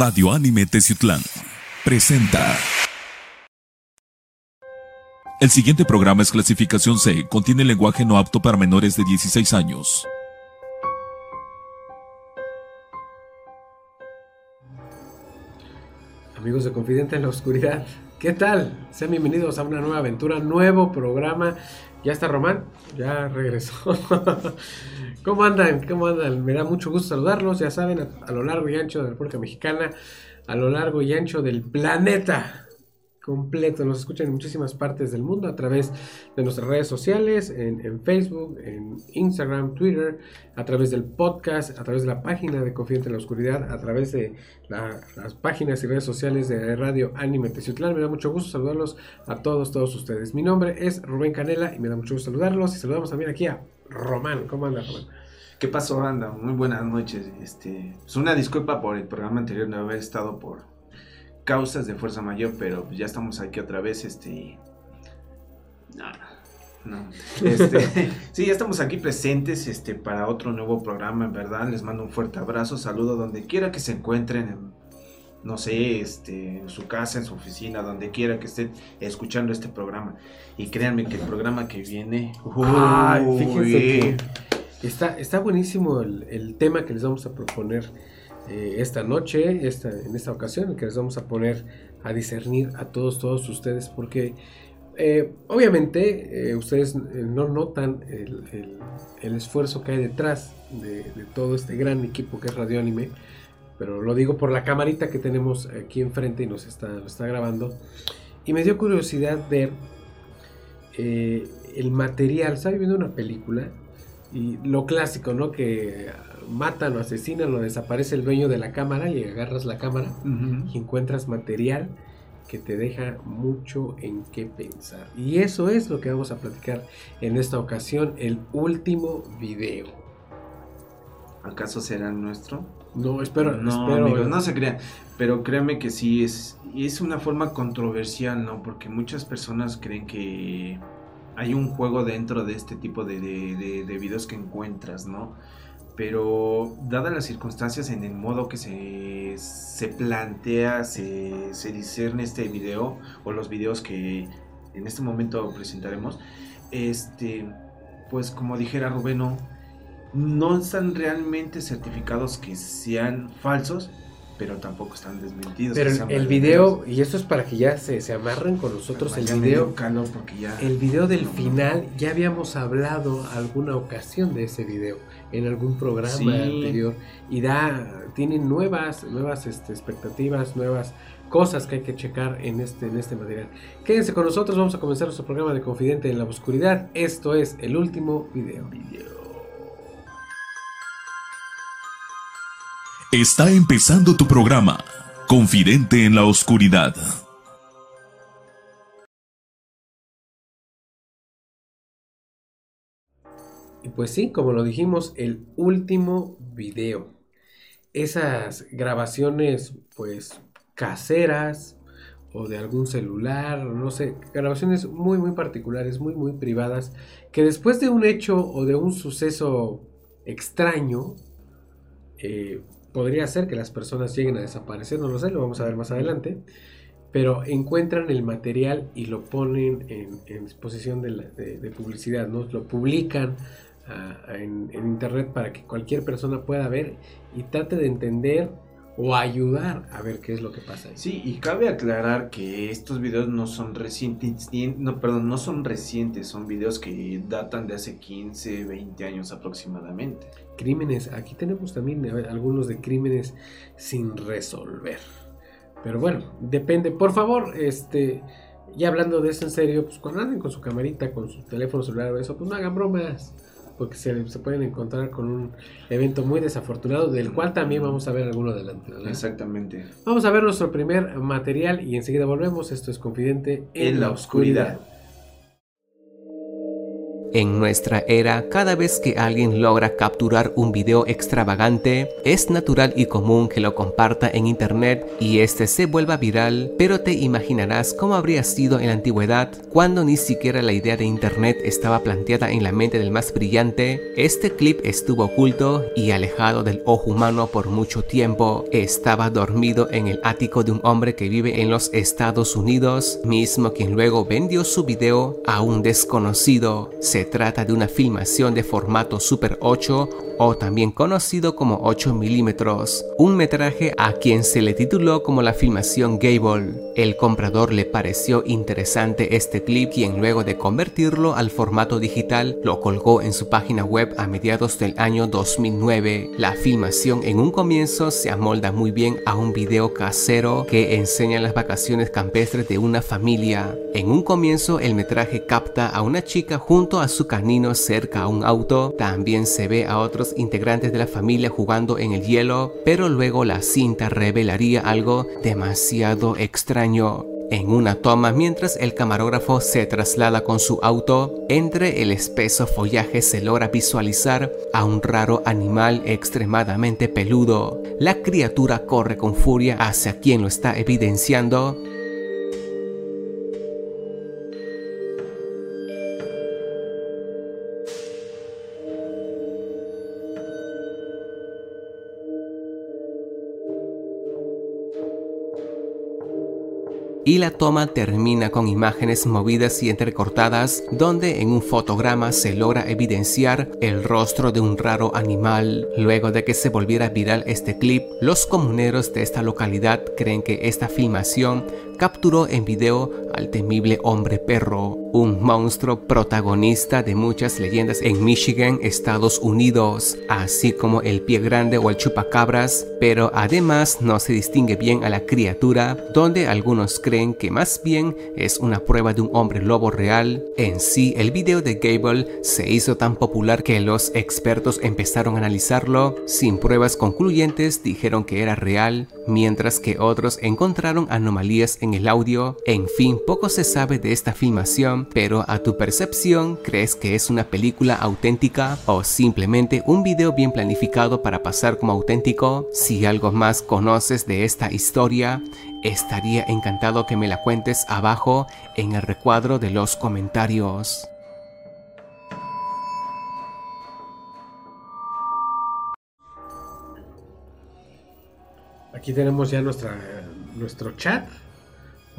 Radio Anime Teciutlán presenta. El siguiente programa es clasificación C, contiene lenguaje no apto para menores de 16 años. Amigos de Confidente en la Oscuridad, ¿qué tal? Sean bienvenidos a una nueva aventura, nuevo programa. Ya está Román, ya regresó. ¿Cómo andan? ¿Cómo andan? Me da mucho gusto saludarlos, ya saben, a, lo largo y ancho de la República Mexicana, a lo largo y ancho del planeta completo. Nos escuchan en muchísimas partes del mundo a través de nuestras redes sociales, en, Facebook, en Instagram, Twitter, a través del podcast, a través de la página de Confidente en la Oscuridad, a través de la- las páginas y redes sociales de Radio Anime Teciutlán. Me da mucho gusto saludarlos a todos, todos ustedes. Mi nombre es Rubén Canela y me da mucho gusto saludarlos. Y saludamos también aquí a Román. ¿Cómo anda, Román? ¿Qué pasó, banda? Muy buenas noches. Este, es una disculpa por el programa anterior no haber estado por causas de fuerza mayor, pero ya estamos aquí otra vez, este. No, no. Este, sí, ya estamos aquí presentes, este, para otro nuevo programa, en verdad. Les mando un fuerte abrazo, saludo donde quiera que se encuentren, en, no sé, este, en su casa, en su oficina, donde quiera que estén escuchando este programa. Y créanme que el programa que viene. Ay, fíjense que está, está buenísimo el, el tema que les vamos a proponer eh, esta noche, esta, en esta ocasión, que les vamos a poner a discernir a todos, todos ustedes, porque eh, obviamente eh, ustedes no notan el, el- esfuerzo que hay detrás de, todo este gran equipo que es Radio Anime, pero lo digo por la camarita que tenemos aquí enfrente y nos está, está grabando. Y me dio curiosidad ver el material. Estaba viendo una película y lo clásico, ¿no? Que matan o asesinan o desaparece el dueño de la cámara y agarras la cámara y encuentras material que te deja mucho en qué pensar. Y eso es lo que vamos a platicar en esta ocasión, el último video. ¿Acaso será nuestro? No, espero, no, espero. amigos, no se crean. Pero créanme que sí, es, y es una forma controversial, ¿no? Porque muchas personas creen que hay un juego dentro de este tipo de, de- de- de videos que encuentras, ¿no? Pero dadas las circunstancias en el modo que se, se plantea, se, se discerne este video, o los videos que en este momento presentaremos, este, pues como dijera Rubén, no, no están realmente certificados que sean falsos, pero tampoco están desmentidos. Pero el, video, y esto es para que ya se, se amarren con nosotros, el video ya... El video del final, ya habíamos hablado alguna ocasión de ese video en algún programa Sí. anterior y da tiene nuevas nuevas este, expectativas, nuevas cosas que hay que checar en este en este material. Quédense con nosotros, vamos a comenzar nuestro programa de Confidente en la Oscuridad. Esto es el último video. Está empezando tu programa, Confidente en la Oscuridad. Y pues sí, como lo dijimos, el último video. Esas grabaciones, pues, caseras o de algún celular, no sé, grabaciones muy, muy particulares, muy, muy privadas, que después de un hecho o de un suceso extraño, eh, podría ser que las personas lleguen a desaparecer, no lo sé, lo vamos a ver más adelante, pero encuentran el material y lo ponen en, en disposición de, publicidad, ¿no? Lo publican ah, en, internet para que cualquier persona pueda ver y trate de entender o ayudar a ver qué es lo que pasa ahí. Sí, y cabe aclarar que estos videos no son recientes, no, perdón, no son recientes, son videos que datan de hace 15, 20 años aproximadamente. Crímenes, aquí tenemos también algunos de crímenes sin resolver. Pero bueno, depende. Por favor, este, ya hablando de eso en serio, pues cuando anden con su camarita, con su teléfono celular o eso, pues no hagan bromas. Porque se, se pueden encontrar con un evento muy desafortunado, del cual también vamos a ver alguno adelante. ¿verdad? Exactamente. Vamos a ver nuestro primer material y enseguida volvemos. Esto es Confidente en, la oscuridad. En nuestra era, cada vez que alguien logra capturar un video extravagante, es natural y común que lo comparta en internet y este se vuelva viral, pero te imaginarás cómo habría sido en la antigüedad, cuando ni siquiera la idea de internet estaba planteada en la mente del más brillante. Este clip estuvo oculto y alejado del ojo humano por mucho tiempo. Estaba dormido en el ático de un hombre que vive en los Estados Unidos, mismo quien luego vendió su video a un desconocido. Trata de una filmación de formato Super 8 o también conocido como 8 milímetros, un metraje a quien se le tituló como la filmación Gable. El comprador le pareció interesante este clip quien luego de convertirlo al formato digital lo colgó en su página web a mediados del año 2009. La filmación en un comienzo se amolda muy bien a un video casero que enseña las vacaciones campestres de una familia. En un comienzo el metraje capta a una chica junto a su canino cerca a un auto, también se ve a otros integrantes de la familia jugando en el hielo, pero luego la cinta revelaría algo demasiado extraño. En una toma, mientras el camarógrafo se traslada con su auto, entre el espeso follaje se logra visualizar a un raro animal extremadamente peludo. La criatura corre con furia hacia quien lo está evidenciando, y la toma termina con imágenes movidas y entrecortadas donde en un fotograma se logra evidenciar el rostro de un raro animal. Luego de que se volviera viral este clip, los comuneros de esta localidad creen que esta filmación capturó en video al temible hombre perro, un monstruo protagonista de muchas leyendas en Michigan, Estados Unidos, así como el pie grande o el chupacabras, pero además no se distingue bien a la criatura, donde algunos creen que más bien es una prueba de un hombre lobo real. En sí, el video de Gable se hizo tan popular que los expertos empezaron a analizarlo, sin pruebas concluyentes dijeron que era real, mientras que otros encontraron anomalías en el audio. En fin, poco se sabe de esta filmación, pero a tu percepción, ¿crees que es una película auténtica o simplemente un video bien planificado para pasar como auténtico? Si algo más conoces de esta historia, estaría encantado que me la cuentes abajo en el recuadro de los comentarios. Aquí tenemos ya nuestra, nuestro chat.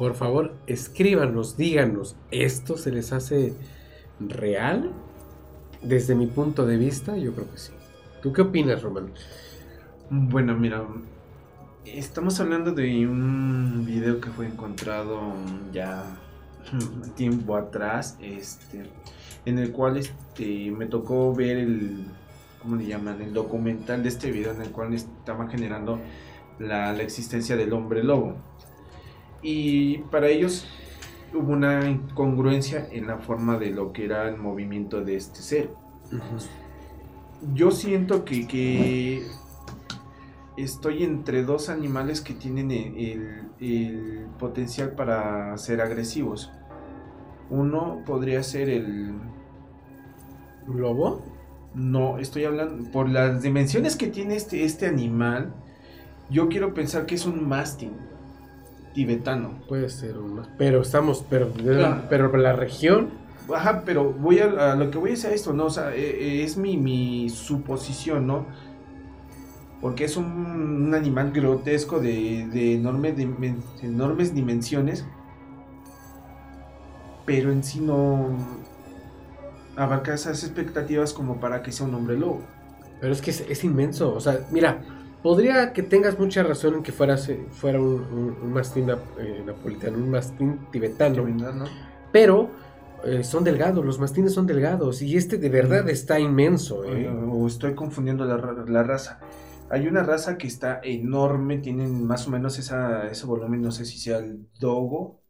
Por favor, escríbanos, díganos, ¿esto se les hace real? Desde mi punto de vista, yo creo que sí. ¿Tú qué opinas, Román? Bueno, mira, estamos hablando de un video que fue encontrado ya tiempo atrás, este, en el cual este, me tocó ver el, ¿cómo le llaman? El documental de este video en el cual estaban generando la, la existencia del hombre lobo. Y para ellos hubo una incongruencia en la forma de lo que era el movimiento de este ser. Yo siento que, que, estoy entre dos animales que tienen el, el, potencial para ser agresivos. Uno podría ser el... ¿Lobo? No, estoy hablando... Por las dimensiones que tiene este, este animal, yo quiero pensar que es un mastín tibetano. Puede ser pero estamos, pero, claro. pero la región. Ajá, pero voy a, a, lo que voy a decir esto, ¿no? O sea, eh, es mi, mi suposición, ¿no? Porque es un, un animal grotesco de, de enorme, de, enormes dimensiones, pero en sí no abarca esas expectativas como para que sea un hombre lobo. Pero es que es, es inmenso, o sea, mira, Podría que tengas mucha razón en que fueras, fuera un, un, un mastín eh, napolitano, un mastín tibetano. ¿no? Pero eh, son delgados, los mastines son delgados. Y este de verdad está inmenso. ¿eh? O estoy confundiendo la, la, raza. Hay una raza que está enorme, tienen más o menos esa, ese volumen, no sé si sea el dogo.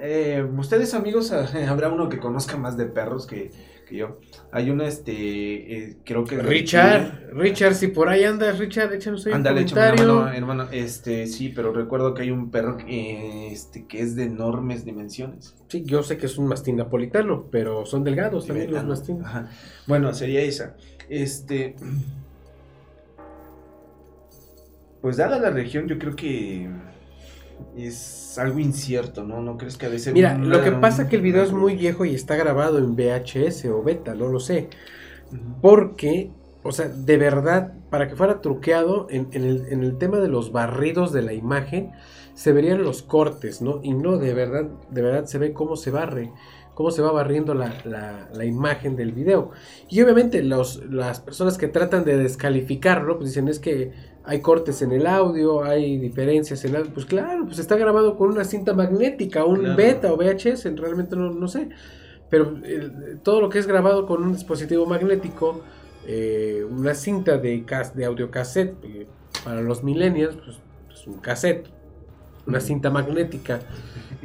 Eh, ustedes amigos, habrá uno que conozca más de perros que, que yo. Hay una, este, eh, creo que... Richard, Richard, si por ahí andas, Richard, échanos ahí Ándale, un échame comentario. una mano, hermano. Este, sí, pero recuerdo que hay un perro que, este, que es de enormes dimensiones. Sí, yo sé que es un mastín napolitano, pero son delgados también los mastines. Ajá. Bueno, sería esa. Este. Pues dada la región, yo creo que es algo incierto, ¿no? ¿No crees que a veces... Mira, lo que pasa es que el video es muy viejo y está grabado en VHS o beta, no lo sé. Porque, o sea, de verdad, para que fuera truqueado, en, en el, en el tema de los barridos de la imagen, se verían los cortes, ¿no? Y no, de verdad, de verdad se ve cómo se barre, cómo se va barriendo la, la- la imagen del video. Y obviamente los, las personas que tratan de descalificarlo, pues dicen es que hay cortes en el audio, hay diferencias en el audio. Pues claro, pues está grabado con una cinta magnética, un Claro. beta o VHS, realmente no, no sé. Pero el- todo lo que es grabado con un dispositivo magnético, eh, una cinta de, cas- de audio cassette, eh, para los millennials, pues es un cassette, una cinta magnética,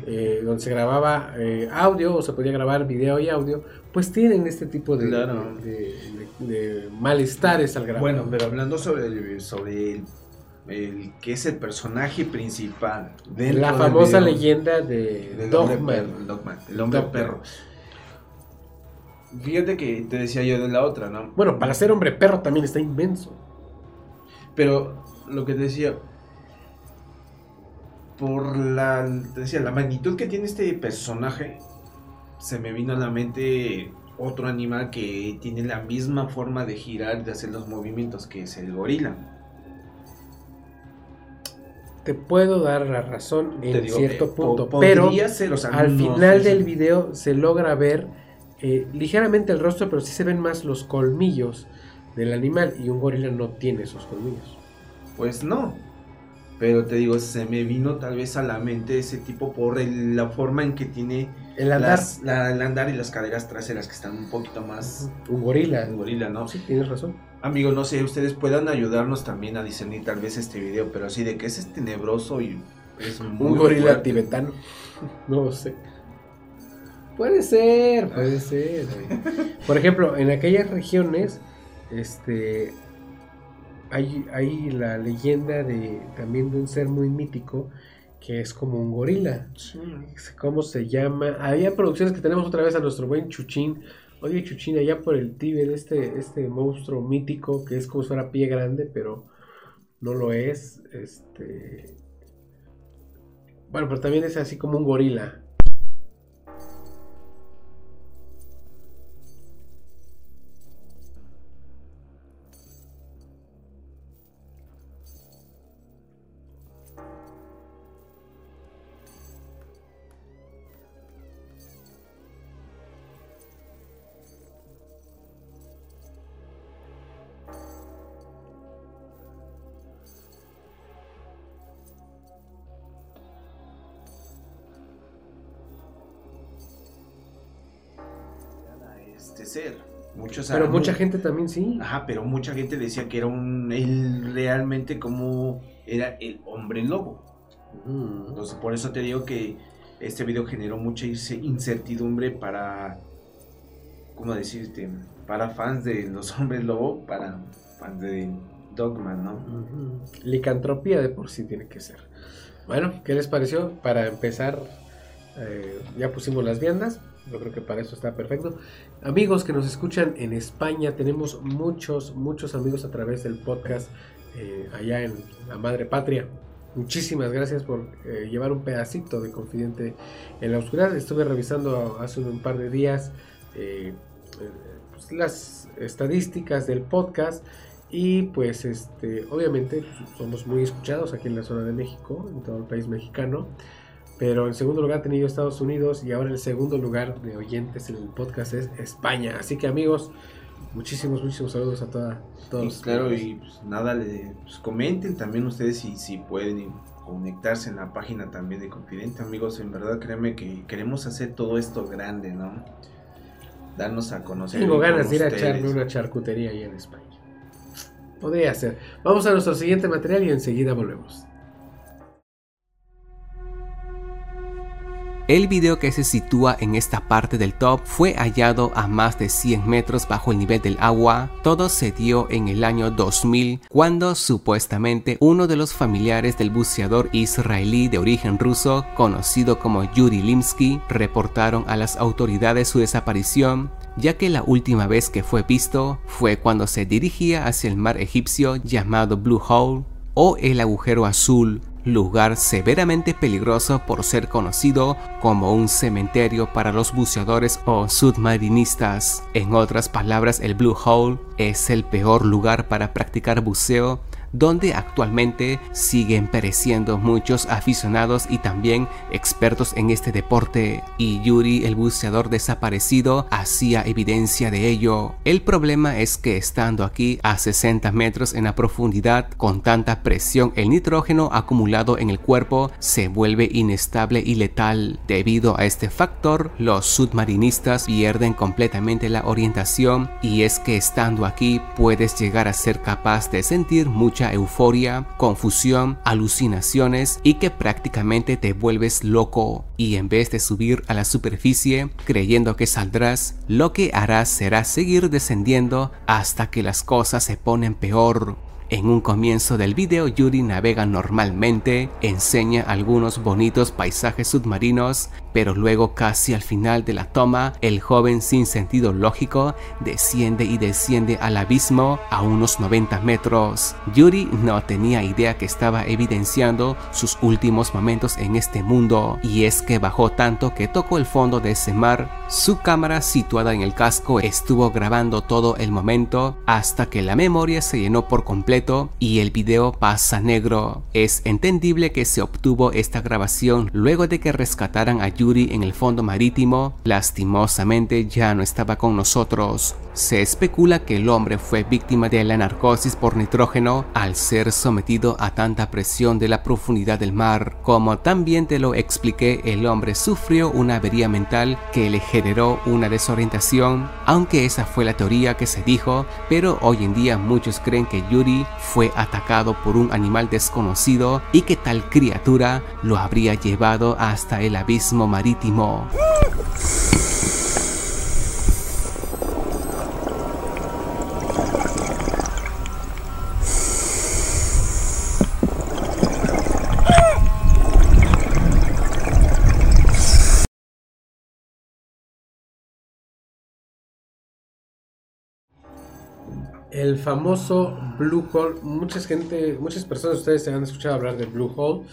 eh, donde se grababa eh, audio o se podía grabar video y audio, pues tienen este tipo de, Claro. de, de- de malestares al grabar. Bueno, pero hablando sobre el, sobre el, el que es el personaje principal. dentro la famosa video, leyenda de Dogman. el el hombre Dogman. perro. Fíjate que te decía yo de la otra, ¿no? Bueno, para ser hombre perro también está inmenso. Pero lo que te decía, por la, decía, la magnitud que tiene este personaje, se me vino a la mente otro animal que tiene la misma forma de girar, de hacer los movimientos, que es el gorila. Te puedo dar la razón en digo cierto po- punto, pero podría ser, o sea, al no final del video se logra ver eh, ligeramente el rostro, pero sí se ven más los colmillos del animal y un gorila no tiene esos colmillos. Pues no. Pero te digo, se me vino tal vez a la mente ese tipo por el- la forma en que tiene El andar, las- la- el andar y las caderas traseras que están un poquito más un gorila. un gorila, ¿no? Sí, tienes razón. Amigo, no sé, ustedes puedan ayudarnos también a discernir tal vez este video, pero así de que ese es tenebroso y es muy Un gorila fuerte. tibetano. No lo sé. Puede ser, puede ser. Por ejemplo, en aquellas regiones, este, hay, hay la leyenda de también de un ser muy mítico que es como un gorila. ¿Cómo se llama? Había producciones que tenemos otra vez a nuestro buen Chuchín. Oye, Chuchín, allá por el Tíbet, este, este monstruo mítico que es como si fuera pie grande, pero no lo es. Este. Bueno, pero también es así como un gorila. Pero mucha mu- gente también sí. Ajá, pero mucha gente decía que era un él realmente como era el hombre lobo. Mm. Entonces, por eso te digo que este video generó mucha ince- incertidumbre para ¿cómo decirte? Para fans de los hombres lobo, para fans de Dogman, ¿no? Licantropía de por sí tiene que ser. Bueno, ¿qué les pareció? Para empezar, eh, ya pusimos las viandas. Yo creo que para eso está perfecto. Amigos que nos escuchan en España, tenemos muchos, muchos amigos a través del podcast eh, allá en la madre patria. Muchísimas gracias por eh, llevar un pedacito de Confidente en la Oscuridad. Estuve revisando hace un par de días eh, pues, las estadísticas del podcast y pues este obviamente pues, somos muy escuchados aquí en la zona de México, en todo el país mexicano. Pero en segundo lugar ha tenido Estados Unidos y ahora el segundo lugar de oyentes en el podcast es España. Así que amigos, muchísimos, muchísimos saludos a toda, todos. Los claro, amigos. y pues, nada, le, pues, comenten también ustedes si, si pueden conectarse en la página también de Confidente, amigos. En verdad, créanme que queremos hacer todo esto grande, ¿no? Darnos a conocer. Tengo ganas de ir a echarme una charcutería ahí en España. Podría ser. Vamos a nuestro siguiente material y enseguida volvemos. El video que se sitúa en esta parte del top fue hallado a más de 100 metros bajo el nivel del agua. Todo se dio en el año 2000 cuando supuestamente uno de los familiares del buceador israelí de origen ruso, conocido como Yuri Limsky, reportaron a las autoridades su desaparición ya que la última vez que fue visto fue cuando se dirigía hacia el mar egipcio llamado Blue Hole o el agujero azul, lugar severamente peligroso por ser conocido como un cementerio para los buceadores o submarinistas. En otras palabras, el Blue Hole es el peor lugar para practicar buceo donde actualmente siguen pereciendo muchos aficionados y también expertos en este deporte, y Yuri el buceador desaparecido hacía evidencia de ello. El problema es que estando aquí a 60 metros en la profundidad, con tanta presión, el nitrógeno acumulado en el cuerpo se vuelve inestable y letal. Debido a este factor, los submarinistas pierden completamente la orientación y es que estando aquí puedes llegar a ser capaz de sentir mucha euforia, confusión, alucinaciones y que prácticamente te vuelves loco y en vez de subir a la superficie creyendo que saldrás, lo que harás será seguir descendiendo hasta que las cosas se ponen peor. En un comienzo del video Yuri navega normalmente, enseña algunos bonitos paisajes submarinos, pero luego casi al final de la toma, el joven sin sentido lógico desciende y desciende al abismo a unos 90 metros. Yuri no tenía idea que estaba evidenciando sus últimos momentos en este mundo, y es que bajó tanto que tocó el fondo de ese mar. Su cámara situada en el casco estuvo grabando todo el momento hasta que la memoria se llenó por completo y el video pasa negro. Es entendible que se obtuvo esta grabación luego de que rescataran a Yuri en el fondo marítimo, lastimosamente ya no estaba con nosotros. Se especula que el hombre fue víctima de la narcosis por nitrógeno al ser sometido a tanta presión de la profundidad del mar. Como también te lo expliqué, el hombre sufrió una avería mental que le generó una desorientación, aunque esa fue la teoría que se dijo, pero hoy en día muchos creen que Yuri fue atacado por un animal desconocido y que tal criatura lo habría llevado hasta el abismo marítimo. El famoso Blue Hole, muchas gente, muchas personas de ustedes se han escuchado hablar del Blue Hole,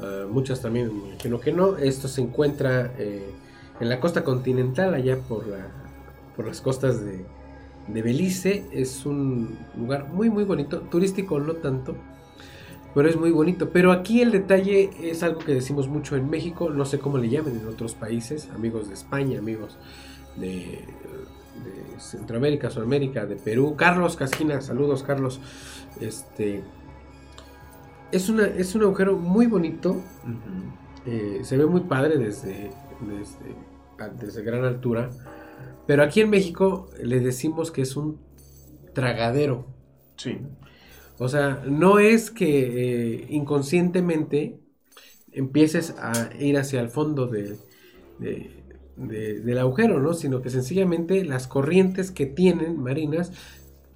uh, muchas también imagino que no. Esto se encuentra eh, en la costa continental, allá por las costas de, de, Belice. Es un lugar muy muy bonito, turístico no tanto, pero es muy bonito. Pero aquí el detalle es algo que decimos mucho en México, no sé cómo le llamen en otros países, amigos de España, amigos de de Centroamérica, Sudamérica, de Perú. Carlos Casquina, saludos Carlos. Este es una es un agujero muy bonito. eh, se ve muy padre desde, desde, desde gran altura. Pero aquí en México le decimos que es un tragadero. Sí. O sea, no es que eh, inconscientemente empieces a ir hacia el fondo de, de, de, del agujero, ¿no? Sino que sencillamente las corrientes que tienen marinas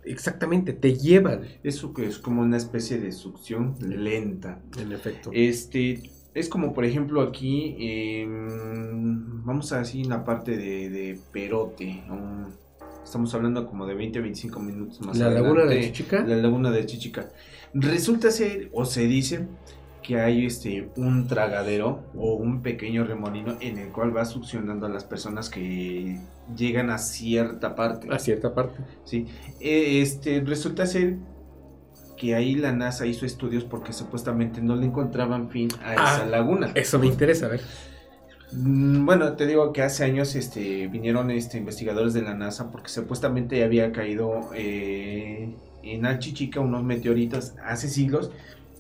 exactamente te llevan. Eso que es como una especie de succión lenta. En efecto. Este, es como por ejemplo aquí, eh, vamos a decir la parte de, de Perote. Um, estamos hablando como de 20 a 25 minutos más La adelante. laguna de Chichica. La laguna de Chichica. Resulta ser, o se dice, que hay este un tragadero o un pequeño remolino en el cual va succionando a las personas que llegan a cierta parte. A cierta parte. Sí. Eh, Este resulta ser que ahí la NASA hizo estudios porque supuestamente no le encontraban fin a esa Ah, laguna. Eso me interesa, a ver. Mm, Bueno, te digo que hace años este, vinieron este, investigadores de la NASA porque supuestamente había caído eh, en Achichica unos meteoritos hace siglos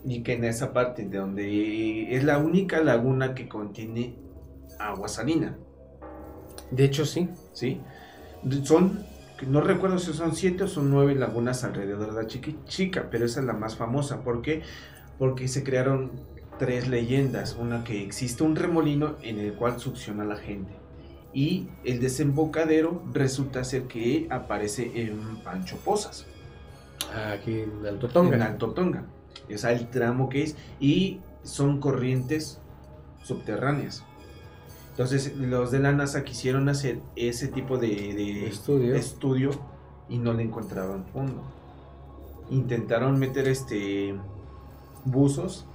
y que en esa parte de donde es la única laguna que contiene agua salina, De hecho, sí. ¿sí? Son, no recuerdo si son siete o son nueve lagunas alrededor de la Chiqui- Chica, pero esa es la más famosa. ¿Por qué? Porque se crearon tres leyendas. Una que existe un remolino en el cual succiona a la gente. Y el desembocadero resulta ser que aparece en Pancho Pozas. Aquí en Alto Tonga. En Alto Tonga. O sea, el tramo que es. Y son corrientes subterráneas. Entonces, los de la NASA quisieron hacer ese tipo de, de Estudio. estudio y no le encontraban fondo. Intentaron meter este buzos,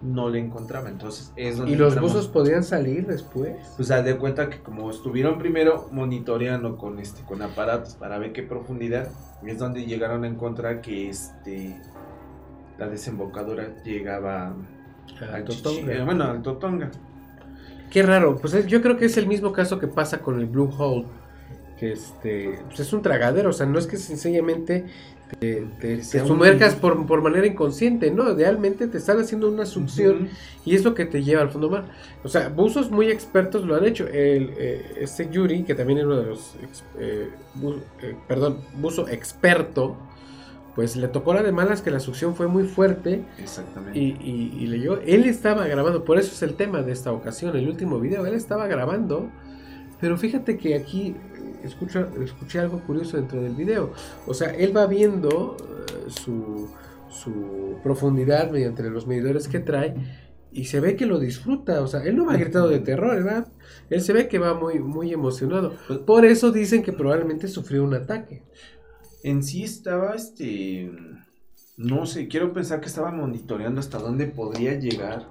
no le encontraban. Entonces, es donde ¿Y los entramos. buzos podían salir después? Pues haz de cuenta que como estuvieron primero monitoreando con este con aparatos para ver qué profundidad, es donde llegaron a encontrar que este la desembocadura llegaba al Alto Chichi- Tonga. eh, bueno, al Totonga. Qué raro, pues es- yo creo que es el mismo caso que pasa con el Blue Hole, que este, pues es un tragadero, o sea, no es que sencillamente te, te- un- sumerjas por, por manera inconsciente, no, realmente te están haciendo una succión y es lo que te lleva al fondo mar. O sea, buzos muy expertos lo han hecho. El, eh, este Yuri, que también es uno de los, eh, bu- eh, perdón, buzo experto, pues le tocó la de malas que la succión fue muy fuerte Exactamente. y, y, y leyó, él estaba grabando, por eso es el tema de esta ocasión, el último video, él estaba grabando, pero fíjate que aquí eh, escucho, escuché algo curioso dentro del video, o sea, él va viendo eh, su, su profundidad mediante los medidores que trae y se ve que lo disfruta, o sea, él no va gritado de terror, ¿verdad? Él se ve que va muy, muy emocionado, por eso dicen que probablemente sufrió un ataque. En sí estaba este no sé, quiero pensar que estaba monitoreando hasta dónde podría llegar.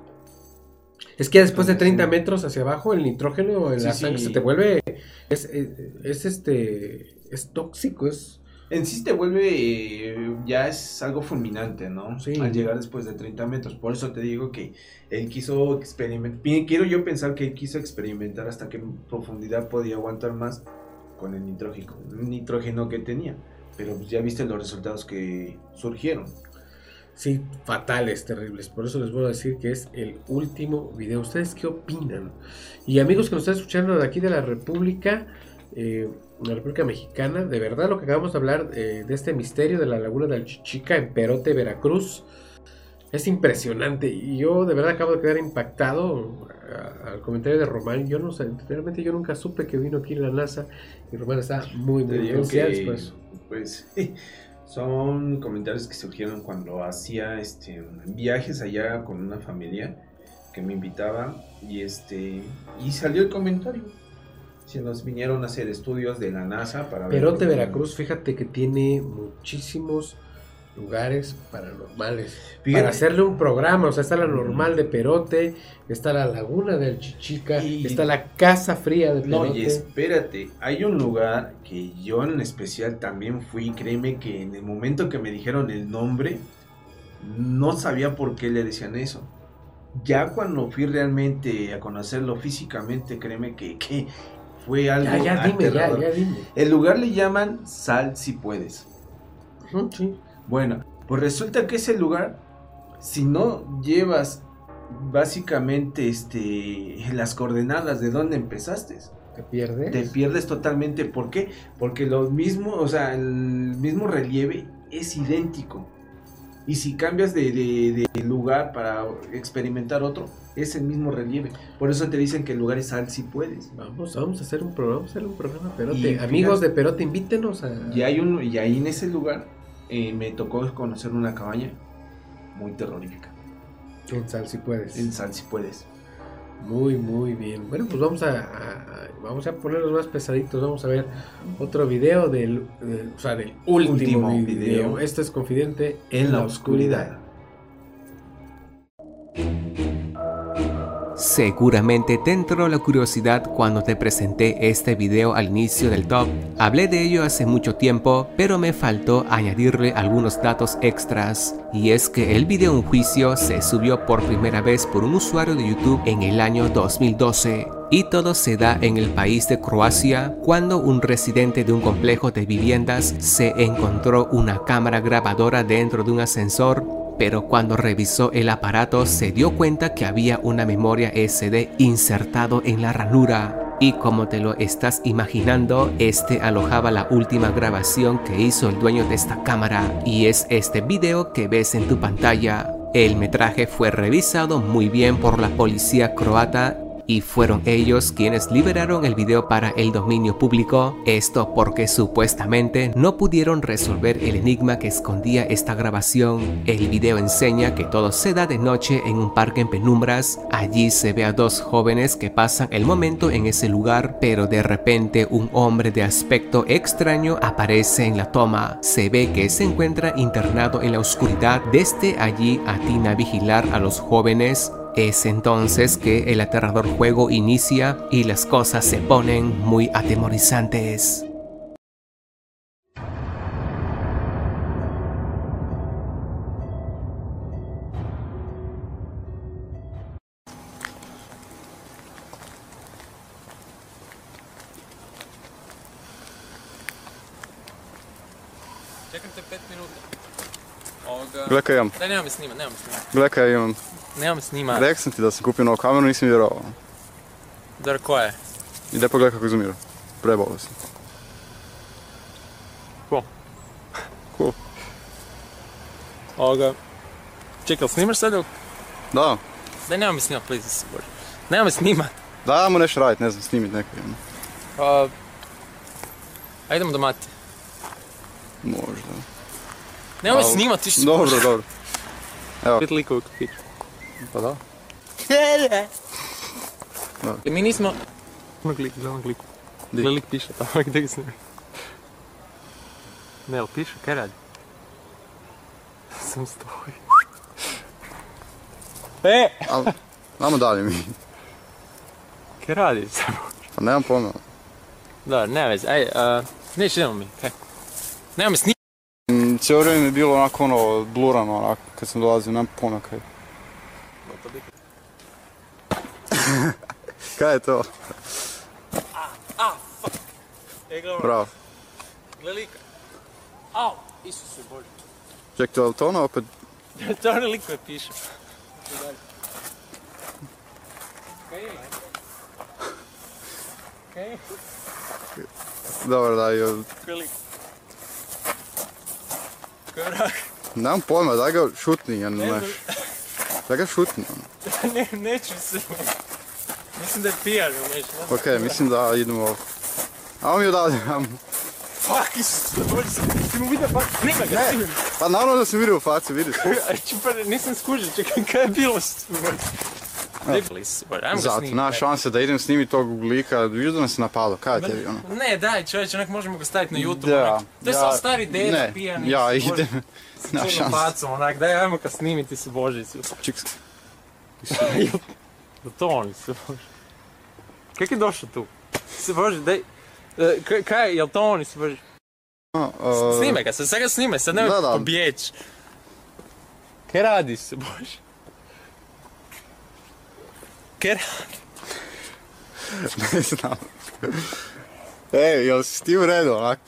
Es que después de 30 metros hacia abajo, el nitrógeno en Sí, la sí. sangre se te vuelve. Es, es, es, este. Es tóxico, es. En sí te vuelve eh, ya es algo fulminante, ¿no? Sí. Al llegar después de 30 metros. Por eso te digo que él quiso experimentar. Quiero yo pensar que él quiso experimentar hasta qué profundidad podía aguantar más con el nitrógeno, nitrógeno que tenía. Pero pues, ya viste los resultados que surgieron. Sí, fatales, terribles. Por eso les voy a decir que es el último video. ¿Ustedes qué opinan? Y amigos que nos están escuchando de aquí de la República, eh, la República Mexicana, de verdad lo que acabamos de hablar eh, de este misterio de la laguna del Chichica en Perote, Veracruz, es impresionante. Y yo de verdad acabo de quedar impactado al comentario de Román. Yo no sé, realmente yo nunca supe que vino aquí la NASA y Román está muy, muy que, por eso. pues, son comentarios que surgieron cuando hacía este viajes allá con una familia que me invitaba y este y salió el comentario. Si nos vinieron a hacer estudios de la NASA para ver Perote, cómo- Veracruz, fíjate que tiene muchísimos lugares paranormales. Fíjate. Para hacerle un programa, o sea, está la normal de Perote, está la laguna del Chichica, Y- está la casa fría de No, Perote. y espérate, hay un lugar que yo en especial también fui, créeme que en el momento que me dijeron el nombre, no sabía por qué le decían eso. Ya cuando fui realmente a conocerlo físicamente, créeme que, que fue algo ya, ya, dime, ya, dime. El lugar le llaman Sal si puedes. Sí. Bueno, pues resulta que ese lugar, si no llevas básicamente este, las coordenadas de dónde empezaste, ¿Te pierdes? te pierdes totalmente. ¿Por qué? Porque lo mismo, o sea, el mismo relieve es idéntico. Y si cambias de, de- de lugar para experimentar otro, es el mismo relieve. Por eso te dicen que el lugar es sal si puedes. Vamos, vamos a hacer un programa, vamos a hacer un programa Perote. Y Amigos fíjate- de Perote, invítenos a... Y, hay un, y ahí en ese lugar eh, me tocó conocer una cabaña muy terrorífica. En Sal, si puedes. En sal si puedes. Muy, muy bien. Bueno, pues vamos a, vamos a ponerlos más pesaditos. Vamos a ver otro video del, del- o sea, del último, Último video. video. Este es confidente En la oscuridad. Seguramente te entró la curiosidad cuando te presenté este video al inicio del top. Hablé de ello hace mucho tiempo, pero me faltó añadirle algunos datos extras. Y es que el video en juicio se subió por primera vez por un usuario de YouTube en el año 2012. Y todo se da en el país de Croacia cuando un residente de un complejo de viviendas se encontró una cámara grabadora dentro de un ascensor pero cuando revisó el aparato se dio cuenta que había una memoria SD insertado en la ranura. Y como te lo estás imaginando, este alojaba la última grabación que hizo el dueño de esta cámara. Y es este video que ves en tu pantalla. El metraje fue revisado muy bien por la policía croata y fueron ellos quienes liberaron el video para el dominio público, esto porque supuestamente no pudieron resolver el enigma que escondía esta grabación. El video enseña que todo se da de noche en un parque en penumbras, allí se ve a dos jóvenes que pasan el momento en ese lugar, pero de repente un hombre de aspecto extraño aparece en la toma, se ve que se encuentra internado en la oscuridad, desde allí atina a vigilar a los jóvenes es entonces que el aterrador juego inicia y las cosas se ponen muy atemorizantes. Čekam te pet minuta. Ovoga... Gle kaj imam, Daj, nema me snima, nema me snima. gle kaj imam. Nema me snima. Rekao sam ti da sam kupio novu kameru, nisam vjerovao. Dobro, ko je? Ide pogledaj kako izumira. Prebolo sam. Ko? Ko? Ovoga... Čekaj, snimaš sad ili? Da, Daj, nema me snima, please, se bože. Nema me snima. dajmo nešto radit, ne znam, snimit neko. ono. Pa... A idemo do Mati. Možda. Nema me Al- snima, ti što... Dobro, dobro. Evo, u kafiću. Pa da. Mi nismo... Onog lika, za onog liku. Di? Gle lik piše tamo, gdje ga snima. Ne, jel piše, kaj radi? Sam stoji. E! Al, Vamo dalje mi. Kaj radi? Pa nemam pojma. Da, nema veze, aj, uh, neće idemo mi, kaj? Nema me snima. Mm, Cijelo vrijeme mi je bilo onako ono, blurano onako, kad sam dolazio, nemam pojma kaj. Kaj je to? E, gle, Bravo. gle lika. Au, Isuse Bože. Ček, to je li to ono opet? to onaj lik koji piše. Kaj je? Kaj je? Dobro, da, jo, Kaj lik? Kaj je vrak? nemam pojma, daj ga šutni, ja Ne znam. Daj ga šutni. ono. ne, neću se. Mislim da je pijan ili nešto. ne znam. Ok, mislim da idemo... Ajmo mi odavde, ajmo. Fuck, Isuse Bože, ti mu vidio fuck, snima ga, ga. Pa naravno da sam vidio u faci, vidi se. Aj, čupa, nisam skužio, čekaj, kaj je bilo s Ne se, ga Zato, nema šanse da idem snimiti tog lika, vidiš da nas je napalo, je tebi ono? Ne, daj čovječe, onak možemo ga staviti na YouTube, Da, onak. To je samo stari deda, ne, pijani. ja idem, s nema crnom šanse. facom, onak, daj, ajmo ga snimiti se Božicu. Čik, Da to oni se Bože. Kako je došao tu? Se Bože, daj, e, kaj, jel to oni se Bože? a, Snimaj ga, sad, sad ga snimaj, sad nemoj pobjeć. Kaj radi se Bože? Kaj radi? Ne znam. Ej, jel si ti u redu, onak?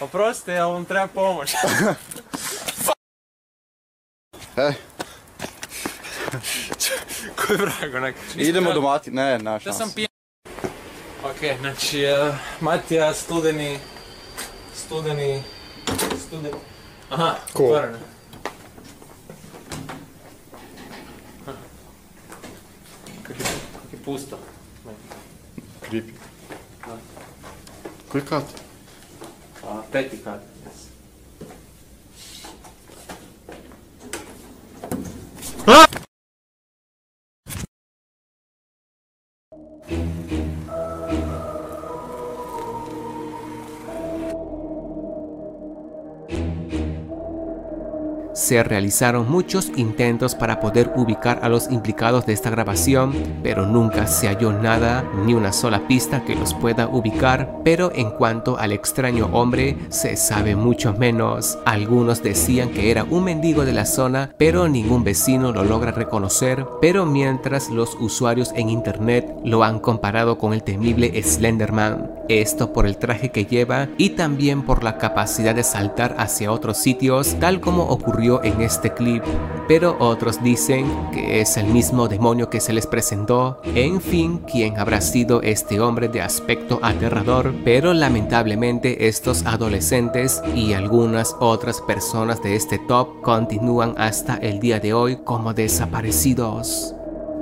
Oprosti, ali vam treba pomoć. E, Koji vrag, onak. idemo do Mati, ne, nema Da sam pijan. Ok, znači, uh, Matija, studeni, studeni, studeni. Aha, Ko? otvoreno. Aha. Kak je, kak je pusto. Creepy. Koji kat? A, peti kat. Se realizaron muchos intentos para poder ubicar a los implicados de esta grabación, pero nunca se halló nada, ni una sola pista que los pueda ubicar, pero en cuanto al extraño hombre, se sabe mucho menos. Algunos decían que era un mendigo de la zona, pero ningún vecino lo logra reconocer, pero mientras los usuarios en internet lo han comparado con el temible Slenderman, esto por el traje que lleva y también por la capacidad de saltar hacia otros sitios, tal como ocurrió en este clip, pero otros dicen que es el mismo demonio que se les presentó. En fin, quién habrá sido este hombre de aspecto aterrador, pero lamentablemente estos adolescentes y algunas otras personas de este top continúan hasta el día de hoy como desaparecidos.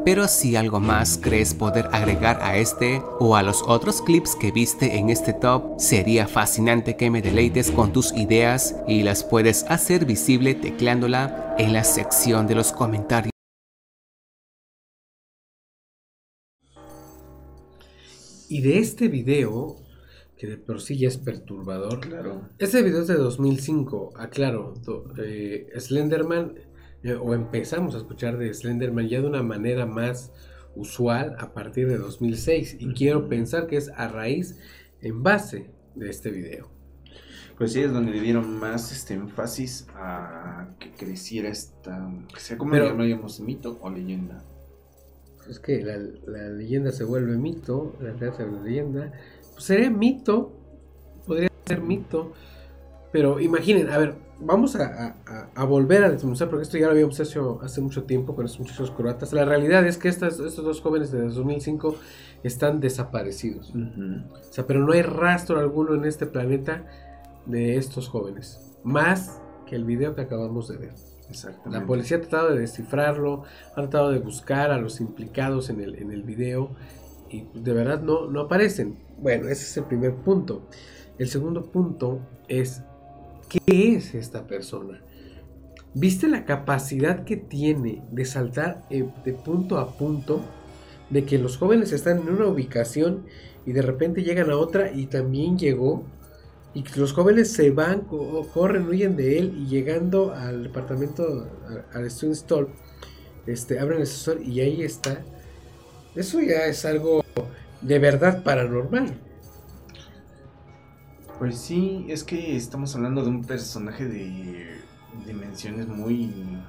Pero si algo más crees poder agregar a este o a los otros clips que viste en este top, sería fascinante que me deleites con tus ideas y las puedes hacer visible tecleándola en la sección de los comentarios. Y de este video, que de por sí ya es perturbador, Claro. Este video es de 2005, aclaro. do- eh, Slenderman, o empezamos a escuchar de Slenderman ya de una manera más usual a partir de 2006. Y quiero pensar que es a raíz, en base de este video. Pues sí, es donde le dieron más este énfasis a que creciera esta. Que sea como Pero- llamaríamos mito o leyenda. Es que la, la leyenda se vuelve mito, la realidad se vuelve leyenda. Pues sería mito, podría ser mito. Pero imaginen, a ver, vamos a, a- a- a volver a desmenuzar, porque esto ya lo habíamos hecho hace mucho tiempo con estos muchachos croatas. La realidad es que estas, estos dos jóvenes de 2005 están desaparecidos. O sea, pero no hay rastro alguno en este planeta de estos jóvenes. Más que el video que acabamos de ver. Exactamente. La policía ha tratado de descifrarlo, ha tratado de buscar a los implicados en el, en el video y de verdad no, no aparecen. Bueno, ese es el primer punto. El segundo punto es, ¿qué es esta persona? ¿Viste la capacidad que tiene de saltar eh, de punto a punto? De que los jóvenes están en una ubicación y de repente llegan a otra y también llegó. Y los jóvenes se van, co- corren, huyen de él y llegando al departamento, al Student Store, este, abren el ascensor y ahí está. Eso ya es algo de verdad paranormal. Pues sí, es que estamos hablando de un personaje de dimensiones muy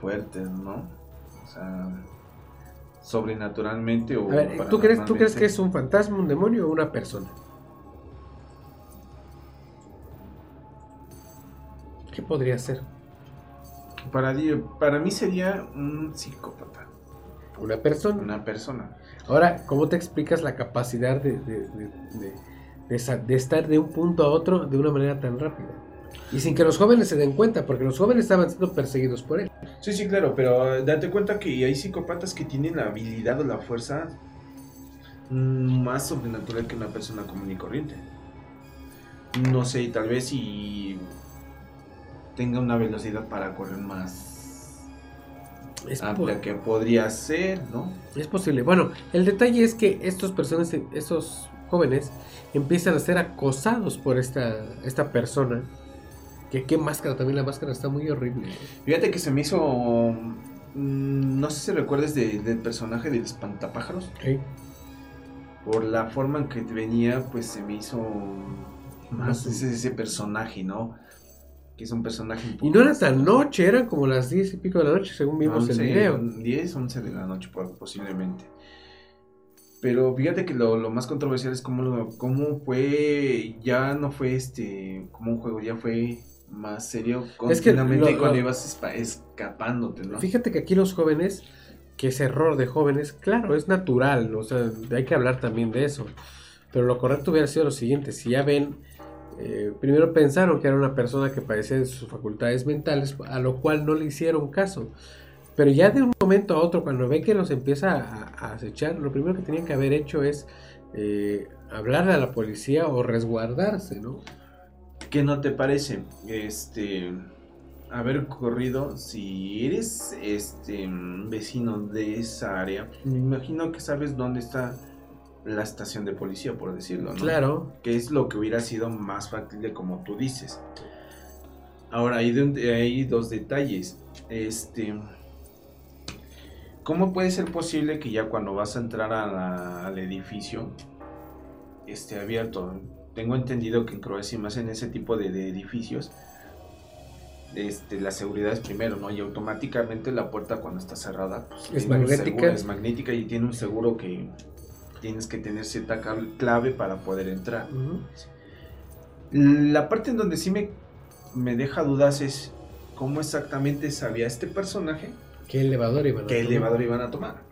fuertes, ¿no? O sea, sobrenaturalmente o A ver, ¿tú crees, ¿tú crees que es un fantasma, un demonio o una persona? ¿Qué podría ser? Para, mí sería un psicópata, Una persona. una persona. Ahora, ¿cómo te explicas la capacidad de, de- de- de- de de estar de un punto a otro de una manera tan rápida? Y sin que los jóvenes se den cuenta, porque los jóvenes estaban siendo perseguidos por él. Sí, sí, claro, pero eh, date cuenta que hay psicópatas que tienen la habilidad o la fuerza mm, más sobrenatural que una persona común y corriente. No sé, tal vez si tenga una velocidad para correr más Es, amplia que podría ser, ¿no? es posible. Bueno, el detalle es que estos personas, estos jóvenes, empiezan a ser acosados por esta, esta persona. Que qué máscara, también la máscara está muy horrible. Fíjate que se me hizo... mm, No sé si recuerdes de- del personaje del espantapájaros. por la forma en que venía, pues se me hizo más ese, ese personaje, ¿no? Que es un personaje Y no era tan noche, eran como las 10 y pico de la noche, según vimos 11, el video. 10, 11 de la noche po- posiblemente. Pero fíjate que lo, lo más controversial es cómo, lo- cómo fue, ya no fue este, como un juego, ya fue más serio Es que lo- cuando ibas escapándote, ¿no? Fíjate que aquí los jóvenes, que ese error de jóvenes, claro, es natural, ¿no? o sea, hay que hablar también de eso. Pero lo correcto hubiera sido lo siguiente, si ya ven, eh, primero pensaron que era una persona que padecía de sus facultades mentales, a lo cual no le hicieron caso. Pero ya de un momento a otro, cuando ven que los empieza a, a acechar, lo primero que tenían que haber hecho es eh, hablarle a la policía o resguardarse, ¿no? ¿Qué no te parece? Este haber corrido, si eres este vecino de esa área, me imagino que sabes dónde está la estación de policía, por decirlo, ¿no? Claro, Que es lo que hubiera sido más factible como tú dices. Ahora, hay, de hay dos detalles. Este. ¿Cómo puede ser posible que ya cuando vas a entrar a la- al edificio esté abierto? Tengo entendido que en Croacia, y más en ese tipo de, de edificios, este, la seguridad es primero, ¿no? Y automáticamente la puerta cuando está cerrada pues, Es magnética. seguro, es magnética y tiene un seguro que tienes que tener cierta clave para poder entrar. La parte en donde sí me, me deja dudas es cómo exactamente sabía este personaje ¿Qué elevador iban a qué tomar? elevador iban a tomar.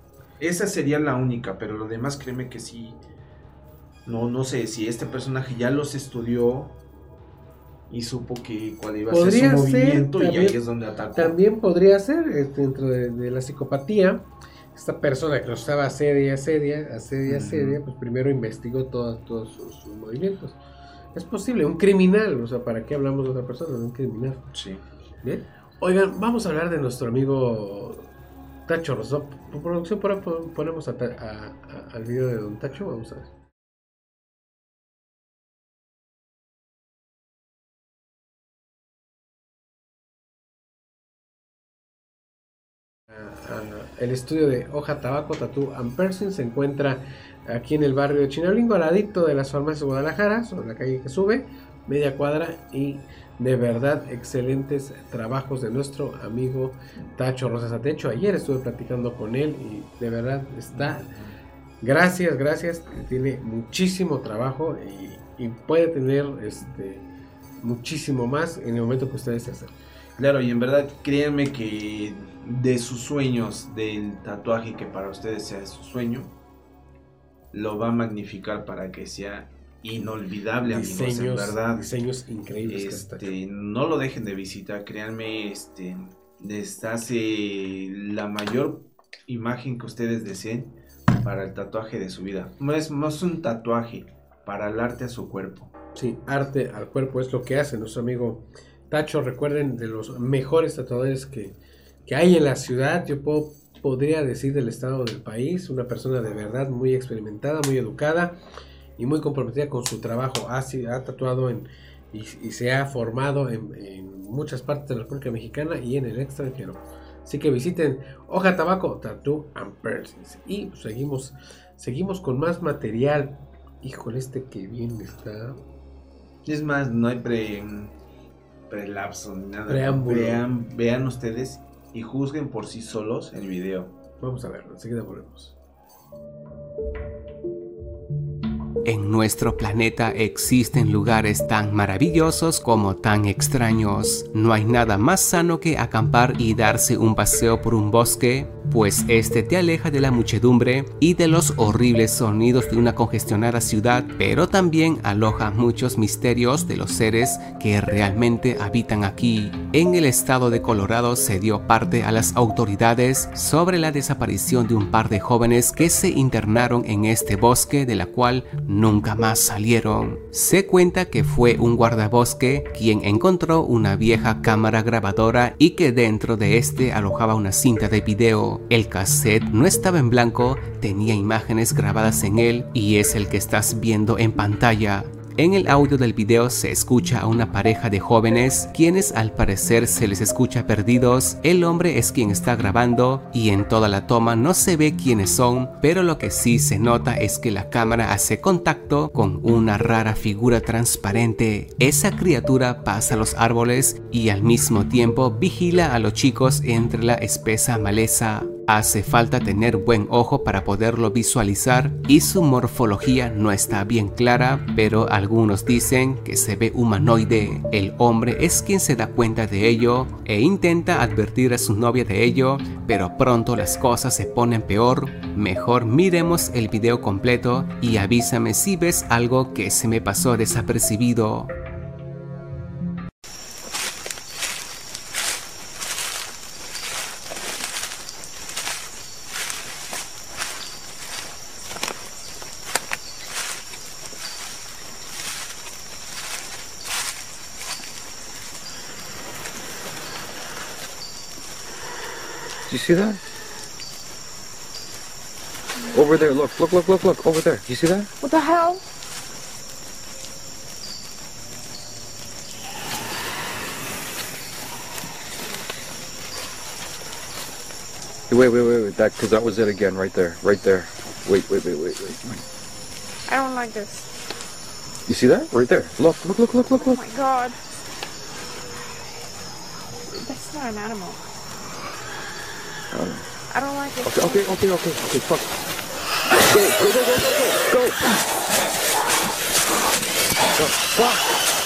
Esa sería la única, pero lo demás créeme que sí. No, no sé si este personaje ya los estudió y supo que cuál iba a ser su ser, movimiento y también- ahí es donde atacó. También podría ser eh, dentro de, de la psicopatía. Esta persona que lo estaba asedia, asedia, asedia, asedia, pues primero investigó todos, todos sus, sus movimientos. Es posible, un criminal, o sea, ¿para qué hablamos de otra persona? De un criminal. Sí. Bien. Oigan, vamos a hablar de nuestro amigo Tacho Rosso. Por producción, por ponemos al video de Don Tacho. Vamos a ver. El estudio de Hoja Tabaco, Tattoo and Piercing se encuentra aquí en el barrio de Chinalingo, al ladito de las farmacias de Guadalajara, sobre la calle que sube, media cuadra y de verdad excelentes trabajos de nuestro amigo Tacho Rosas. De hecho, ayer estuve platicando con él y de verdad está. Gracias, gracias. Tiene muchísimo trabajo y, y puede tener este muchísimo más en el momento que ustedes se acerquen. Claro, y en verdad créanme que de sus sueños, del tatuaje que para ustedes sea su sueño, lo va a magnificar para que sea inolvidable, amigos, en Diseños, verdad. diseños increíbles. Este, no lo dejen de visitar, créanme, este, les hace la mayor imagen que ustedes deseen para el tatuaje de su vida. No es más un tatuaje para el arte a su cuerpo. Sí, arte al cuerpo es lo que hace nuestro amigo Tacho. Recuerden de los mejores tatuadores que, que hay en la ciudad. Yo puedo- podría decir del estado del país. Una persona de verdad muy experimentada, muy educada y muy comprometida con su trabajo. Ha, ha tatuado en, y, y se ha formado en, en muchas partes de la República Mexicana y en el extranjero. Así que visiten Hoja Tabaco, Tattoo and Piercings. Y seguimos, seguimos con más material. Híjole, este que bien está. Es más, no hay pre, prelapso ni nada. Preámbulo. Vean, vean ustedes y juzguen por sí solos el video. Vamos a verlo, enseguida volvemos. En nuestro planeta existen lugares tan maravillosos como tan extraños. No hay nada más sano que acampar y darse un paseo por un bosque, pues este te aleja de la muchedumbre y de los horribles sonidos de una congestionada ciudad, pero también aloja muchos misterios de los seres que realmente habitan aquí. En el estado de Colorado se dio parte a las autoridades sobre la desaparición de un par de jóvenes que se internaron en este bosque de la cual nunca más salieron. Se cuenta que fue un guardabosque quien encontró una vieja cámara grabadora y que dentro de este alojaba una cinta de video. El cassette no estaba en blanco, tenía imágenes grabadas en él y es el que estás viendo en pantalla. En el audio del video se escucha a una pareja de jóvenes quienes al parecer se les escucha perdidos. El hombre es quien está grabando y en toda la toma no se ve quiénes son, pero lo que sí se nota es que la cámara hace contacto con una rara figura transparente. Esa criatura pasa los árboles y al mismo tiempo vigila a los chicos entre la espesa maleza. Hace falta tener buen ojo para poderlo visualizar y su morfología no está bien clara, pero algunos dicen que se ve humanoide. El hombre es quien se da cuenta de ello e intenta advertir a su novia de ello, pero pronto las cosas se ponen peor. Mejor miremos el video completo y avísame si ves algo que se me pasó desapercibido. See that? Over there, look, look, look, look, look, over there. You see that? What the hell? Hey, Wait, wait, wait, wait, that, because that was it again, right there, right there. Wait, wait, wait, wait, wait. wait. I don't like this. You see that? Right there. Look, look, look, look, look, Oh my god. That's not an animal. I don't like it. Okay, okay, okay, okay, okay, fuck. Go, go, go, go, go, go, go. Fuck.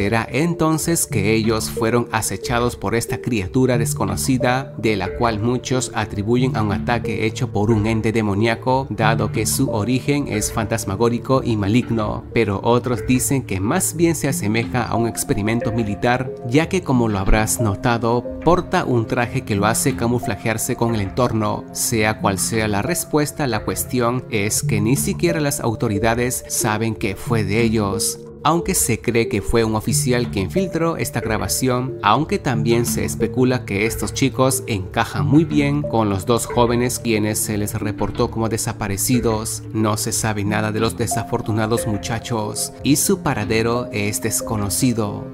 ¿Será entonces que ellos fueron acechados por esta criatura desconocida de la cual muchos atribuyen a un ataque hecho por un ente demoníaco dado que su origen es fantasmagórico y maligno? Pero otros dicen que más bien se asemeja a un experimento militar ya que como lo habrás notado porta un traje que lo hace camuflajearse con el entorno. Sea cual sea la respuesta, la cuestión es que ni siquiera las autoridades saben que fue de ellos aunque se cree que fue un oficial quien filtró esta grabación, aunque también se especula que estos chicos encajan muy bien con los dos jóvenes quienes se les reportó como desaparecidos. No se sabe nada de los desafortunados muchachos y su paradero es desconocido.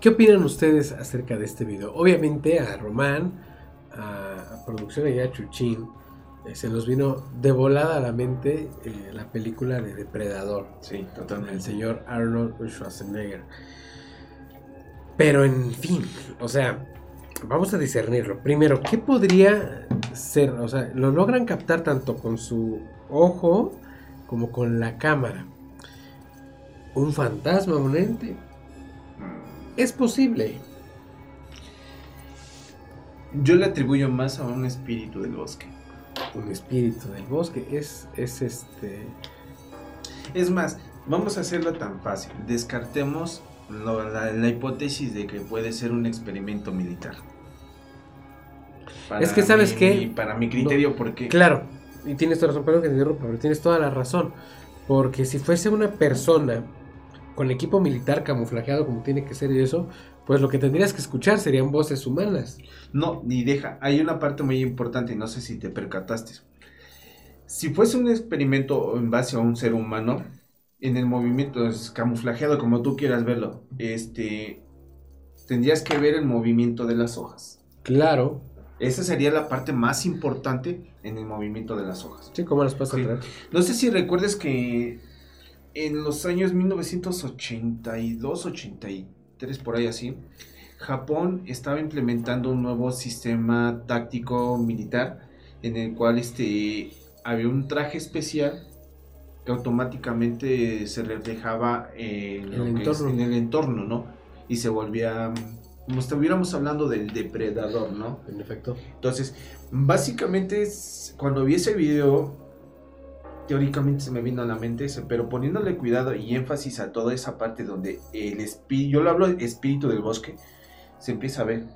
¿Qué opinan ustedes acerca de este video? Obviamente a Román, a, a producción y a Chuchín, eh, se nos vino de volada a la mente eh, la película de Depredador. Sí, El señor Arnold Schwarzenegger. Pero en fin, o sea, vamos a discernirlo. Primero, ¿qué podría ser? O sea, lo logran captar tanto con su ojo como con la cámara. ¿Un fantasma, un ente? Es posible. Yo le atribuyo más a un espíritu del bosque. Un espíritu del bosque. Es, es este. Es más, vamos a hacerlo tan fácil. Descartemos lo- la, la hipótesis de que puede ser un experimento militar. Para Es que, ¿sabes mi- para mi criterio, porque Claro, y tienes toda razón, perdón que te interrumpa, pero tienes toda la razón. Porque si fuese una persona con equipo militar camuflajeado como tiene que ser y eso, pues lo que tendrías que escuchar serían voces humanas. No, ni deja. Hay una parte muy importante y no sé si te percataste. Si fuese un experimento en base a un ser humano, en el movimiento es camuflajeado como tú quieras verlo, este tendrías que ver el movimiento de las hojas. Claro, Esa sería la parte más importante en el movimiento de las hojas. sí, ¿cómo las Sí. entrar? No sé si recuerdes que en los años 1982, 83, por ahí así, Japón estaba implementando un nuevo sistema táctico militar en el cual este, había un traje especial que automáticamente se reflejaba en, El es- entorno. en el entorno, ¿no? Y se volvía como si estuviéramos hablando del depredador, ¿no? En efecto. Entonces, básicamente, es- cuando vi ese video, teóricamente se me vino a la mente ese, pero poniéndole cuidado y énfasis a toda esa parte donde el espíritu, yo lo hablo de espíritu del bosque, se empieza a ver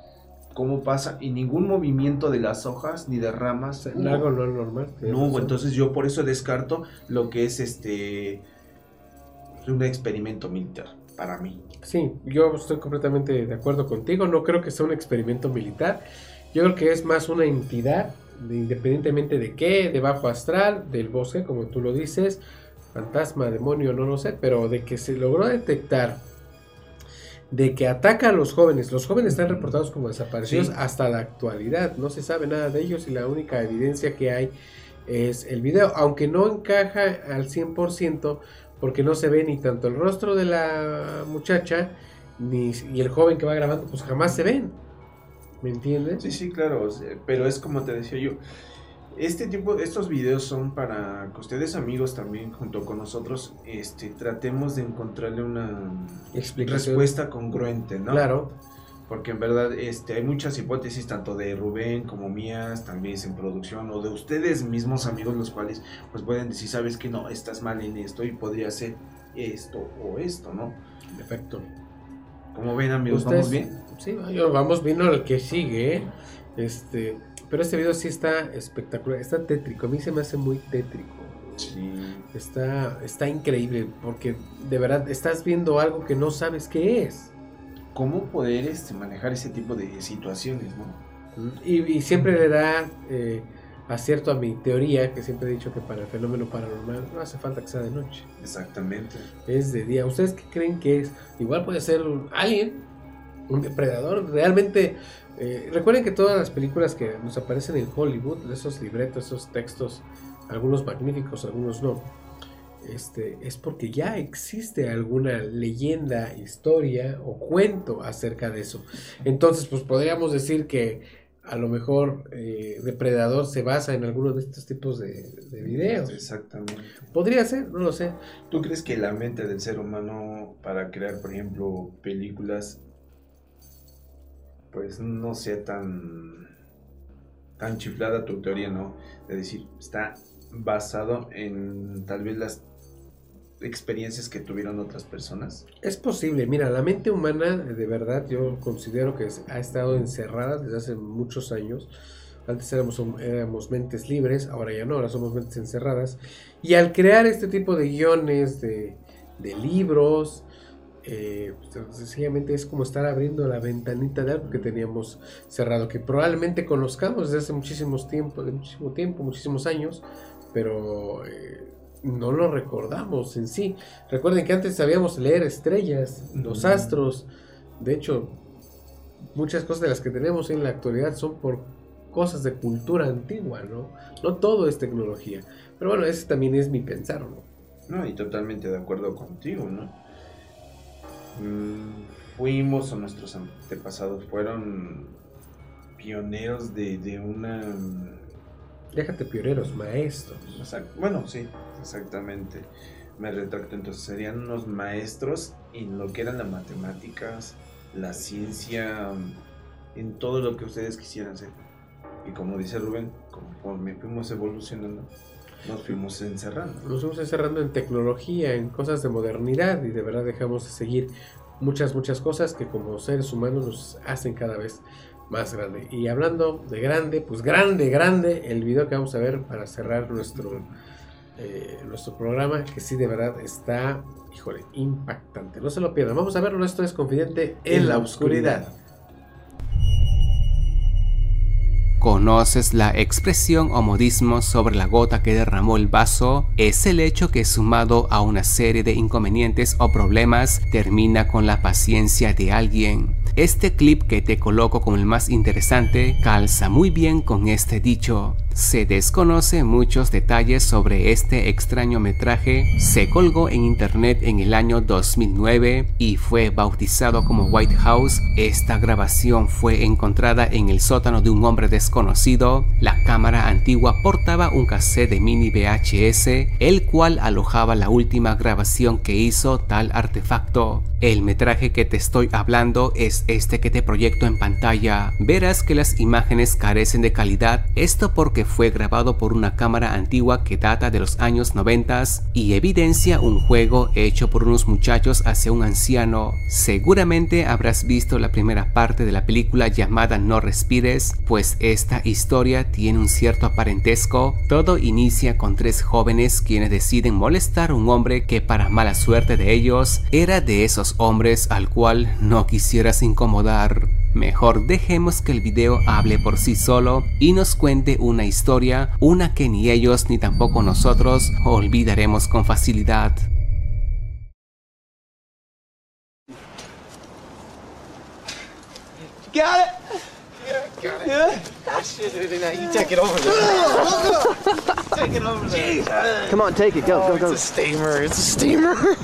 cómo pasa y ningún movimiento de las hojas ni de ramas. O sea, hubo. algo no es normal. No hubo, entonces yo por eso descarto lo que es este un experimento militar para mí. Sí, yo estoy completamente de acuerdo contigo. No creo que sea un experimento militar. Yo creo que es más una entidad, de- independientemente de qué, de bajo astral, del bosque, como tú lo dices, fantasma, demonio, no lo sé, pero de que se logró detectar, de que ataca a los jóvenes. Los jóvenes están reportados como desaparecidos Sí. hasta la actualidad. No se sabe nada de ellos y la única evidencia que hay es el video, aunque no encaja al 100% porque no se ve ni tanto el rostro de la muchacha ni y el joven que va grabando, pues jamás se ven. ¿Me entiendes? Sí, sí, claro, pero es como te decía yo. Este tipo, estos videos son para que ustedes amigos también junto con nosotros, este, tratemos de encontrarle una respuesta congruente, ¿no? Claro. Porque en verdad, este, hay muchas hipótesis tanto de Rubén como mías, también en producción o de ustedes mismos amigos, los cuales pues pueden decir, sabes que no, estás mal en esto y podría ser esto o esto, ¿no? En efecto. Como ven amigos, Ustedes- ¿vamos bien? Sí, yo- vamos viendo el que sigue. ¿eh? Este, pero este video sí está espectacular, está tétrico. A mí se me hace muy tétrico. Sí. Está, está increíble porque de verdad estás viendo algo que no sabes qué es. ¿Cómo poder este, manejar ese tipo de situaciones, no? Y, y siempre le da eh, acierto a mi teoría, que siempre he dicho que para el fenómeno paranormal no hace falta que sea de noche, Exactamente. es de día. ¿Ustedes qué creen que es? Igual puede ser un alien, un depredador. Realmente, eh, recuerden que todas las películas que nos aparecen en Hollywood, esos libretos, esos textos, algunos magníficos, algunos no, este, es porque ya existe alguna leyenda, historia o cuento acerca de eso. Entonces, pues podríamos decir que a lo mejor eh, Depredador se basa en alguno de estos tipos de, de videos. Exactamente. Podría ser, no lo sé. ¿Tú crees que la mente del ser humano para crear, por ejemplo, películas, pues no sea tan, tan chiflada tu teoría, ¿no? De decir, está basado en tal vez las experiencias que tuvieron otras personas. Es posible, mira, la mente humana de verdad yo considero que ha estado encerrada desde hace muchos años. Antes éramos, éramos mentes libres, ahora ya no, ahora somos mentes encerradas. Y al crear este tipo de guiones, de, de libros, eh, pues, sencillamente es como estar abriendo la ventanita de algo que teníamos cerrado, que probablemente conozcamos desde hace muchísimos tiempo, de muchísimo tiempo, muchísimos años, pero eh, no lo recordamos en sí. Recuerden que antes sabíamos leer estrellas, los astros. De hecho, muchas cosas de las que tenemos en la actualidad son por cosas de cultura antigua, ¿no? No todo es tecnología. Pero bueno, ese también es mi pensar, ¿no? No, y totalmente de acuerdo contigo, ¿no? Mm, fuimos o nuestros antepasados fueron pioneros de, de una... Déjate pioneros, maestros. Bueno, sí, exactamente. Me retracto, entonces serían unos maestros en lo que eran las matemáticas, la ciencia, en todo lo que ustedes quisieran hacer. Y como dice Rubén, conforme fuimos evolucionando, nos fuimos encerrando. Nos fuimos encerrando en tecnología, en cosas de modernidad y de verdad dejamos de seguir muchas, muchas cosas que como seres humanos nos hacen cada vez más grande. Y hablando de grande, pues grande, grande, el video que vamos a ver para cerrar nuestro, eh, nuestro programa, que sí de verdad está, híjole, impactante. No se lo pierdan, vamos a verlo, esto es Confidente en, la oscuridad. ¿Conoces la expresión o modismo sobre la gota que derramó el vaso? Es el hecho que sumado a una serie de inconvenientes o problemas termina con la paciencia de alguien. Este clip que te coloco como el más interesante calza muy bien con este dicho. Se desconoce muchos detalles sobre este extraño metraje, se colgó en internet en el año 2009 y fue bautizado como White House. Esta grabación fue encontrada en el sótano de un hombre desconocido. La cámara antigua portaba un cassette de mini VHS, el cual alojaba la última grabación que hizo tal artefacto. El metraje que te estoy hablando es este que te proyecto en pantalla. Verás que las imágenes carecen de calidad, esto porque fue grabado por una cámara antigua que data de los años 90 y evidencia un juego hecho por unos muchachos hacia un anciano. Seguramente habrás visto la primera parte de la película llamada No Respires, pues esta historia tiene un cierto parentesco. Todo inicia con tres jóvenes quienes deciden molestar a un hombre que para mala suerte de ellos era de esos hombres al cual no quisieras incomodar. Mejor dejemos que el video hable por sí solo y nos cuente una historia, una que ni ellos ni tampoco nosotros olvidaremos con facilidad. Got it. Oh, shit, you take it over there. take it over there. Come on, take it. Go, Oh, go, go. It's a steamer. It's a steamer.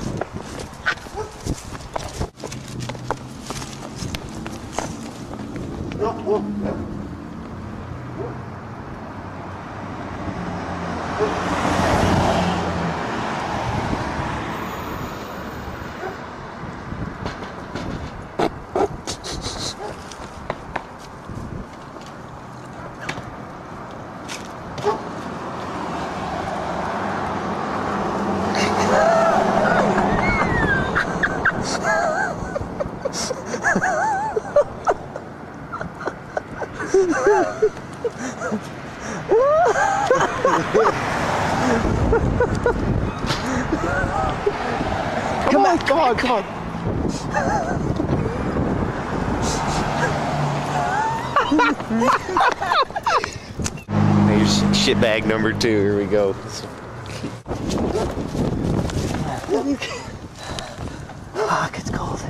Come on, come on, come on. Here's shit bag number two. Here we go. Fuck, it's cold.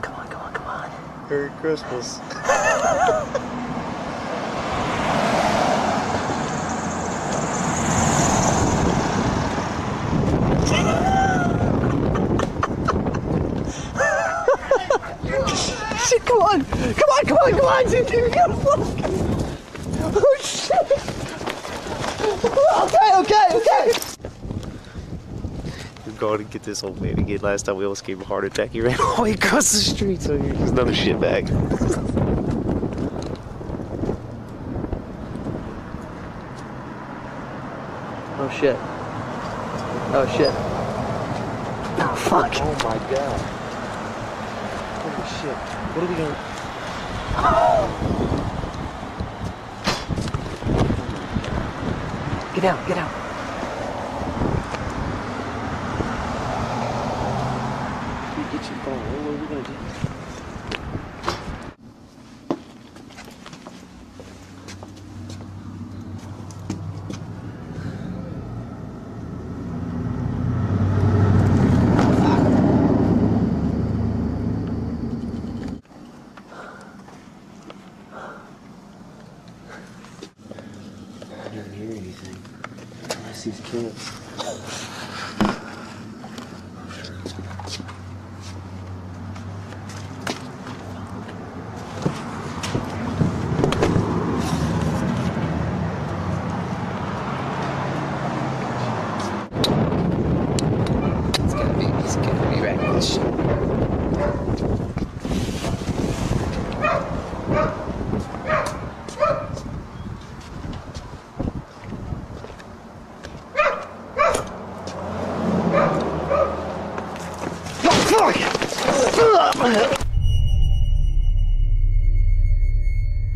Come on, come on, come on. Merry Christmas. Shit, come on, come Oh, come on, dude, we gotta fuck. Oh, shit. Okay, okay, okay. We're going to get this old man again. Last time we almost gave him a heart attack. He ran all the way across the street, so he's another shitbag. Oh, shit. Oh, shit. Oh, fuck. Oh my god. Holy shit. What are we gonna. Get out, get out.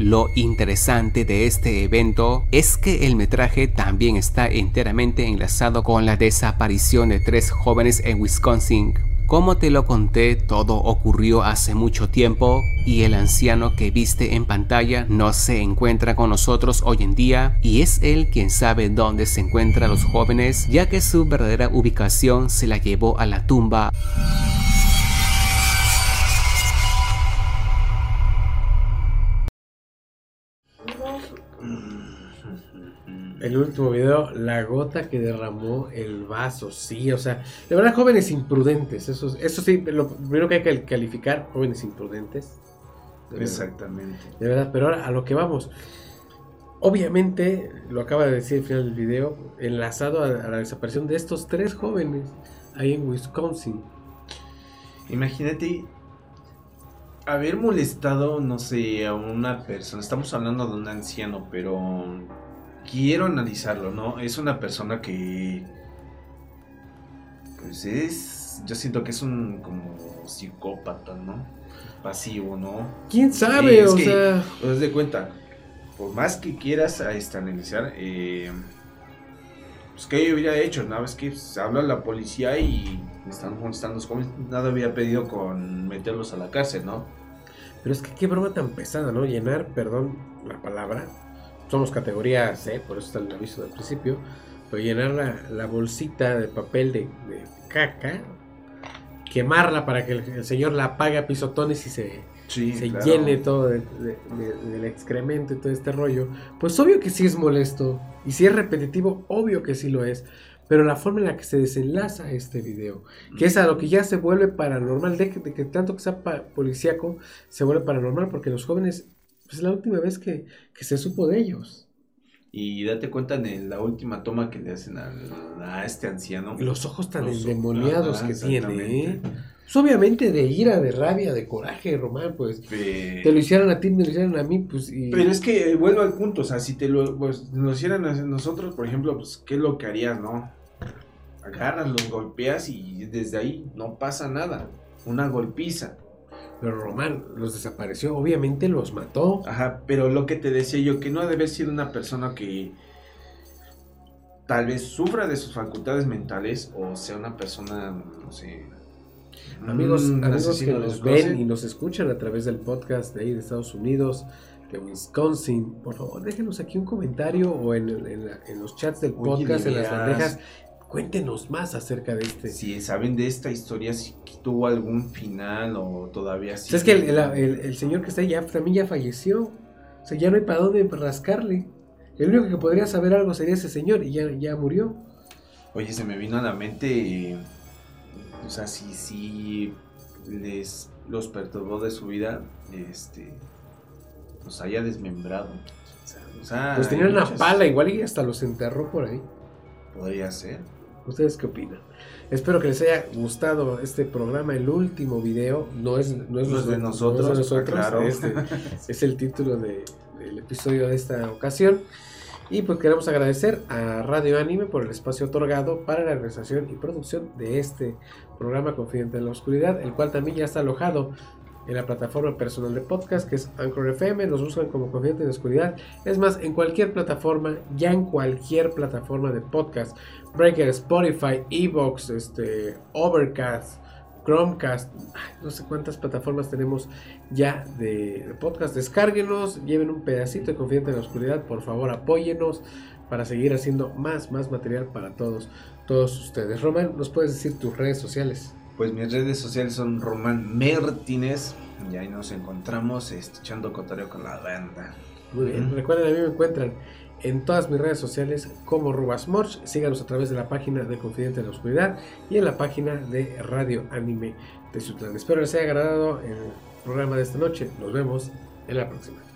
Lo interesante de este evento es que el metraje también está enteramente enlazado con la desaparición de tres jóvenes en Wisconsin. Como te lo conté, todo ocurrió hace mucho tiempo y el anciano que viste en pantalla no se encuentra con nosotros hoy en día y es él quien sabe dónde se encuentran los jóvenes ya que su verdadera ubicación se la llevó a la tumba. Último video, la gota que derramó el vaso, sí, o sea, de verdad jóvenes imprudentes, eso, eso sí, lo primero que hay que calificar, jóvenes imprudentes. De verdad. Exactamente. De verdad, pero ahora a lo que vamos. Obviamente, lo acaba de decir al final del video, enlazado a, a la desaparición de estos tres jóvenes ahí en Wisconsin. Imagínate haber molestado, no sé, a una persona. Estamos hablando de un anciano, pero quiero analizarlo, ¿no? Es una persona que. Pues es. Yo siento que es un como psicópata, ¿no? Pasivo, ¿no? ¿Quién sabe? es o que, sea, Os de cuenta, por más que quieras a este, analizar, eh, pues que yo hubiera hecho, ¿no? Es que pues, habla la policía y me están molestando los jóvenes, nada había pedido con meterlos a la cárcel, ¿no? pero es que qué broma tan pesada, ¿no? Llenar, perdón la palabra, somos categoría C, por eso está el aviso del principio, pero llenar la, la bolsita de papel de, de caca, quemarla para que el, el señor la apague a pisotones y se, Sí, se claro. llene todo de- de- de- del excremento y todo este rollo, pues obvio que sí es molesto. Y si es repetitivo, obvio que sí lo es. Pero la forma en la que se desenlaza este video, que es a lo que ya se vuelve paranormal, de que, de que tanto que sea policíaco, se vuelve paranormal, porque los jóvenes, es la última vez que, que se supo de ellos. Y date cuenta en la última toma que le hacen a este anciano. Los ojos tan Los- endemoniados que tiene, ¿eh? Pues obviamente de ira, de rabia, de coraje, Román, pues. Te lo hicieron a ti, me lo hicieron a mí, pues. Y... Pero es que eh, vuelvo al punto, o sea, si te lo, pues, lo hicieran a nosotros, por ejemplo, pues, ¿qué es lo que harías, no? Agarras, los golpeas y desde ahí no pasa nada. Una golpiza. Pero Román los desapareció, obviamente los mató. Ajá, pero lo que te decía yo, que no debe ser una persona que tal vez sufra de sus facultades mentales o sea una persona, no sé. Amigos, un amigos que nos ven y nos escuchan a través del podcast de ahí de Estados Unidos, de Wisconsin, por favor déjenos aquí un comentario o en, en la- en los chats del Oye, podcast, de en las bandejas. Cuéntenos más acerca de este. Si saben de esta historia, si tuvo algún final o todavía sí. ¿Sabes que el, el- el- el señor que está ahí ya también ya falleció? O sea, ya no hay para dónde rascarle. El único que podría saber algo sería ese señor y ya, ya murió. Oye, se me vino a la mente, eh, o sea, si, si les los perturbó de su vida, este, los haya desmembrado. O sea, Pues tenían una muchas- pala igual y hasta los enterró por ahí. Podría ser. ¿Ustedes qué opinan? Espero que les haya gustado este programa, el último video. No es, no es, No es de nosotros, no es de nosotros, claro. este es el título de- del episodio de esta ocasión. Y pues queremos agradecer a Radio Anime por el espacio otorgado para la realización y producción de este programa Confidente en la Oscuridad, el cual también ya está alojado en la plataforma personal de podcast que es Anchor FM. Nos buscan como Confidente en la Oscuridad. Es más, en cualquier plataforma, ya en cualquier plataforma de podcast, Breaker, Spotify, Evox, este, Overcast, Chromecast, no sé cuántas plataformas tenemos ya de, de podcast. Descárguenos, lleven un pedacito de Confidente en la Oscuridad, por favor, apóyenos para seguir haciendo más, más material para todos, todos ustedes. Román, ¿nos puedes decir tus redes sociales? Pues mis redes sociales son Román Martínez. Y ahí nos encontramos este, echando cotorreo con la banda. Muy bien. Recuerden, a mí me encuentran en todas mis redes sociales como Rubasmorch. Síganos a través de la página de Confidente en la Oscuridad y en la página de Radio Anime de Sutlán. Espero les haya agradado el programa de esta noche. Nos vemos en la próxima.